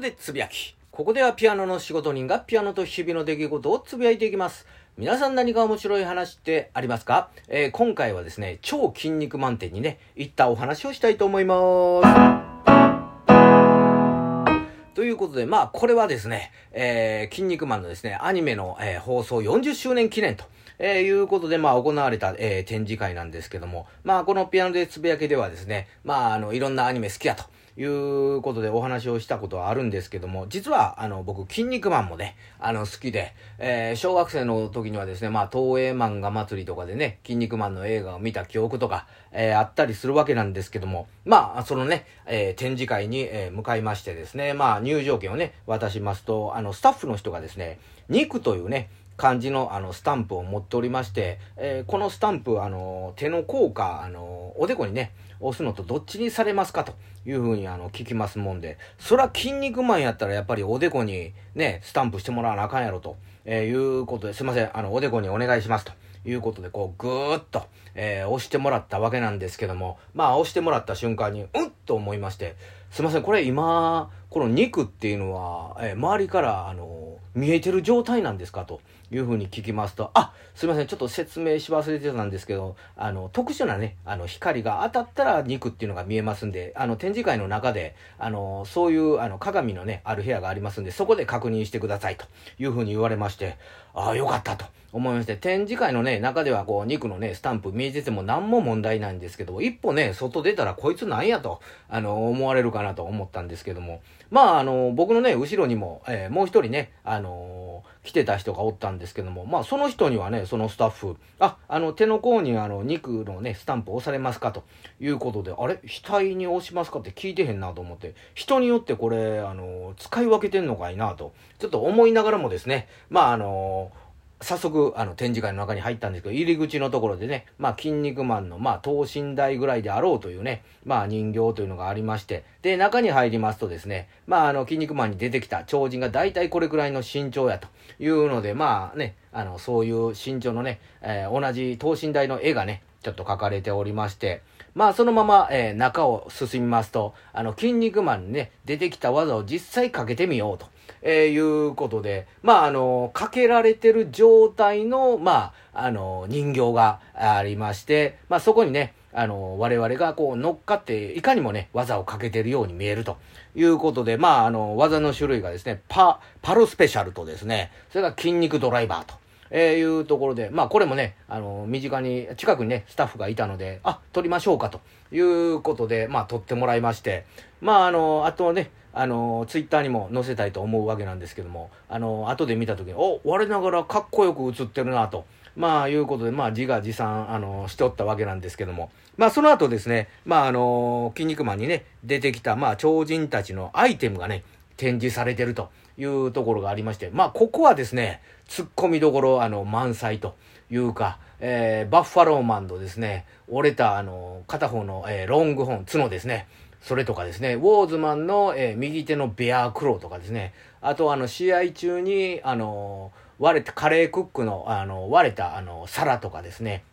でつぶやき。ここではピアノの仕事人がピアノと日々の出来事をつぶやいていきます。皆さん何か面白い話ってありますか、えー、今回はですね、超筋肉満点にね、行ったお話をしたいと思います。ということで、まあ、これはですね、えー、筋肉マンのですね、アニメの、えー、放送40周年記念と。えー、いうことで、まあ、行われた、えー、展示会なんですけども、まあ、このピアノでつぶやけではですね、まあ、あの、いろんなアニメ好きやと。いうことでお話をしたことはあるんですけども、実は、あの、僕、筋肉マンもね、あの、好きで、えー、小学生の時にはですね、まあ、東映漫画祭りとかでね、筋肉マンの映画を見た記憶とか、えー、あったりするわけなんですけども、まあ、そのね、えー、展示会に、え向かいましてですね、まあ、入場券をね、渡しますと、あの、スタッフの人がですね、肉というね、感じのあのスタンプを持っておりまして、えー、このスタンプ、あの、手の甲か、あの、おでこにね、押すのとどっちにされますか？というふうにあの聞きますもんで、そら筋肉マンやったらやっぱりおでこにね、スタンプしてもらわなあかんやろと、えー、いうことで、すいません、あの、おでこにお願いしますと。いうことで、こう、ぐーっと、えー、押してもらったわけなんですけども、まあ、押してもらった瞬間に、うんと思いまして、すいません、これ今、この肉っていうのは、えー、周りから、あの見えてる状態なんですかというふうに聞きますと、あ、すいません、ちょっと説明し忘れてたんですけど、あの、特殊なね、あの、光が当たったら肉っていうのが見えますんで、あの、展示会の中で、あの、そういう、あの、鏡のね、ある部屋がありますんで、そこで確認してくださいというふうに言われまして、ああ、よかったと思いまして、展示会のね、中ではこう、肉のね、スタンプ見えてても何も問題ないんですけど、一歩ね、外出たらこいつなんやと、あの、思われるかなと思ったんですけども、まあ、あの、僕のね、後ろにも、えー、もう一人ね、あの来てた人がおったんですけども、まあ、その人にはね、そのスタッフ、あ、あの、手の甲にあの、肉のね、スタンプ押されますか？ということで、あれ？額に押しますか？って聞いてへんなと思って、人によってこれ、あの、使い分けてんのかいなと、ちょっと思いながらもですね、まあ、あの早速、あの、展示会の中に入ったんですけど、入り口のところでね、まあ、筋肉マンの、まあ、等身大ぐらいであろうというね、まあ、人形というのがありまして、で、中に入りますとですね、まあ、あの、筋肉マンに出てきた超人が大体これくらいの身長やというので、まあね、あの、そういう身長のね、えー、同じ等身大の絵がね、ちょっと書かれておりまして、まあそのまま、えー、中を進みますと、あの、筋肉マンにね、出てきた技を実際かけてみようと。えー、いうことで、まあ、あの、かけられてる状態の、まあ、あの、人形がありまして、まあ、そこにね、あの、我々がこう乗っかって、いかにもね、技をかけてるように見えるということで、まあ、あの、技の種類がですね、パ、パロスペシャルとですね、それから筋肉ドライバーと。えー、いうところで、まあこれもね、あの、身近に、近くにね、スタッフがいたので、あ、撮りましょうかということで、まあ撮ってもらいまして、まああの、あとね、あの、ツイッターにも載せたいと思うわけなんですけども、あの、後で見た時に、お、我ながらかっこよく映ってるなと。まあ、いうことで、まあ、自画自賛、あの、しておったわけなんですけども。まあ、その後ですね、まあ、あの、筋肉マンにね、出てきた、まあ、超人たちのアイテムがね、展示されてるというところがありまして、まあ、ここはですね、突っ込みどころ、あの、満載というか、えー、バッファローマンとですね、折れた、あの、片方の、えー、ロングホーン、角ですね。それとかですね、ウォーズマンの、えー、右手のベアクローとかですね、あとあの、試合中に、あの、割れた、カレークックの、あの、割れた、あの、皿とかですね、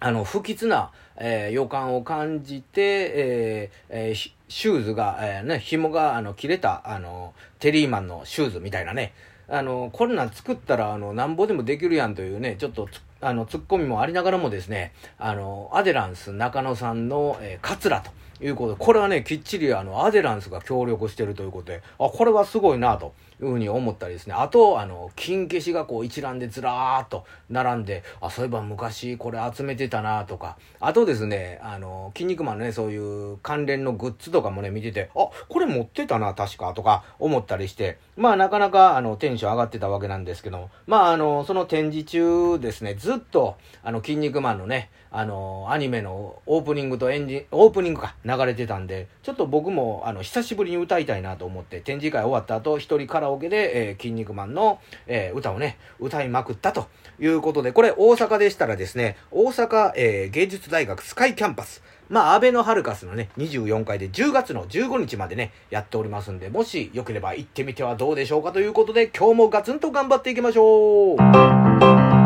あの、不吉な、えー、予感を感じて、えーえー、シューズが、えー、ね、紐が、あの、切れた、あの、テリーマンのシューズみたいなね、あの、こんなん作ったら、あの、なんぼでもできるやんというね、ちょっと、あの、ツッコミもありながらもですね、あの、アデランス中野さんの、えー、カツラと。いうことで、これはね、きっちりあの、アデランスが協力してるということで、あ、これはすごいなと。いうふうに思ったりですね。あと、あの、金消しがこう一覧でずらーっと並んで、あ、そういえば昔これ集めてたなとか、あとですね、あの、筋肉マンのね、そういう関連のグッズとかもね、見てて、あ、これ持ってたな、確か、とか思ったりして、まあなかなかあの、テンション上がってたわけなんですけども、まああの、その展示中ですね、ずっと、あの、筋肉マンのね、あの、アニメのオープニングとエンジン、オープニングか、流れてたんで、ちょっと僕も、あの、久しぶりに歌いたいなと思って、展示会終わった後、一人カラオケで、えー、筋肉マンの、えー、歌をね、歌いまくったということで、これ大阪でしたらですね、大阪、えー、芸術大学スカイキャンパス、まあ、アベノハルカスのね、24回で10月の15日までね、やっておりますんで、もしよければ行ってみてはどうでしょうかということで、今日もガツンと頑張っていきましょう。